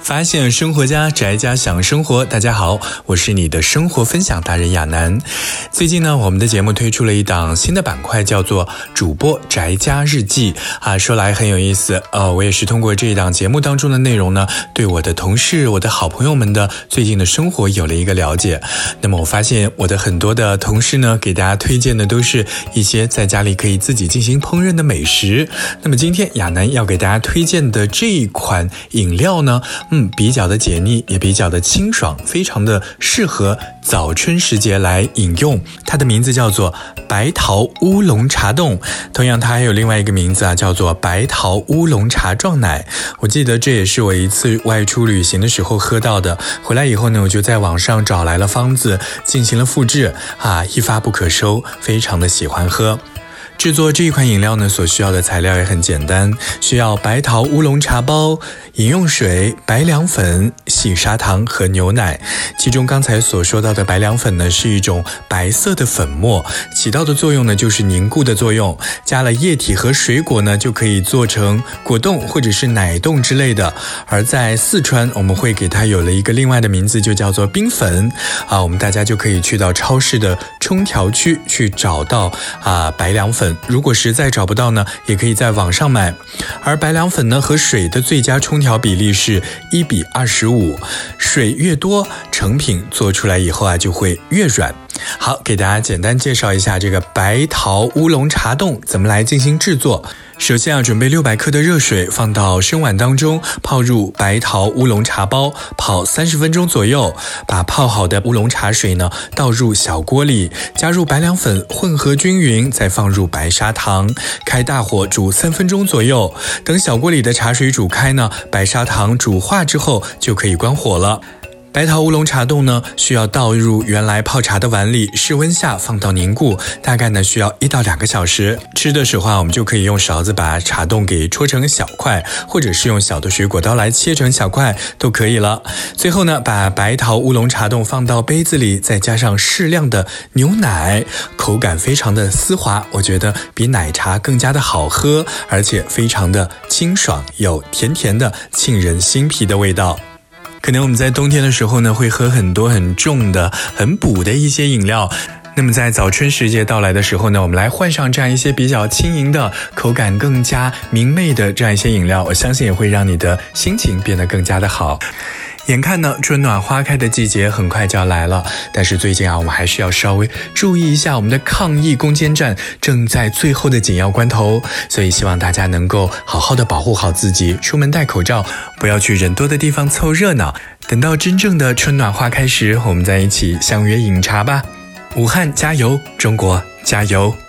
发现生活家宅家享生活，大家好，我是你的生活分享达人亚楠。最近呢，我们的节目推出了一档新的板块，叫做主播宅家日记啊。说来很有意思，呃，我也是通过这一档节目当中的内容呢，对我的同事、我的好朋友们的最近的生活有了一个了解。那么我发现我的很多的同事呢，给大家推荐的都是一些在家里可以自己进行烹饪的美食。那么今天亚楠要给大家推荐的这一款饮料呢，嗯，比较的解腻，也比较的清爽，非常的适合早春时节来饮用。它的名字叫做白桃乌龙茶冻，同样它还有另外一个名字啊，叫做白桃乌龙茶撞奶。我记得这也是我一次外出旅行的时候喝到的。回来以后呢，我就在网上找来了方子，进行了复制啊，一发不可收，非常的喜欢喝。制作这一款饮料呢，所需要的材料也很简单，需要白桃乌龙茶包、饮用水、白凉粉、细砂糖和牛奶。其中刚才所说到的白凉粉呢，是一种白色的粉末，起到的作用呢就是凝固的作用。加了液体和水果呢，就可以做成果冻或者是奶冻之类的。而在四川，我们会给它有了一个另外的名字，就叫做冰粉。啊，我们大家就可以去到超市的冲调区去找到啊白凉粉。如果实在找不到呢，也可以在网上买。而白凉粉呢和水的最佳冲调比例是一比二十五，水越多，成品做出来以后啊就会越软。好，给大家简单介绍一下这个白桃乌龙茶冻怎么来进行制作。首先啊准备六百克的热水，放到生碗当中，泡入白桃乌龙茶包，泡三十分钟左右。把泡好的乌龙茶水呢倒入小锅里，加入白凉粉，混合均匀，再放入白砂糖，开大火煮三分钟左右。等小锅里的茶水煮开呢，白砂糖煮化之后，就可以关火了。白桃乌龙茶冻呢，需要倒入原来泡茶的碗里，室温下放到凝固，大概呢需要一到两个小时。吃的时候啊，我们就可以用勺子把茶冻给戳成小块，或者是用小的水果刀来切成小块都可以了。最后呢，把白桃乌龙茶冻放到杯子里，再加上适量的牛奶，口感非常的丝滑，我觉得比奶茶更加的好喝，而且非常的清爽，有甜甜的沁人心脾的味道。可能我们在冬天的时候呢，会喝很多很重的、很补的一些饮料。那么在早春时节到来的时候呢，我们来换上这样一些比较轻盈的、口感更加明媚的这样一些饮料，我相信也会让你的心情变得更加的好。眼看呢，春暖花开的季节很快就要来了，但是最近啊，我们还是要稍微注意一下，我们的抗疫攻坚战正在最后的紧要关头，所以希望大家能够好好的保护好自己，出门戴口罩，不要去人多的地方凑热闹。等到真正的春暖花开时，我们再一起相约饮茶吧。武汉加油，中国加油！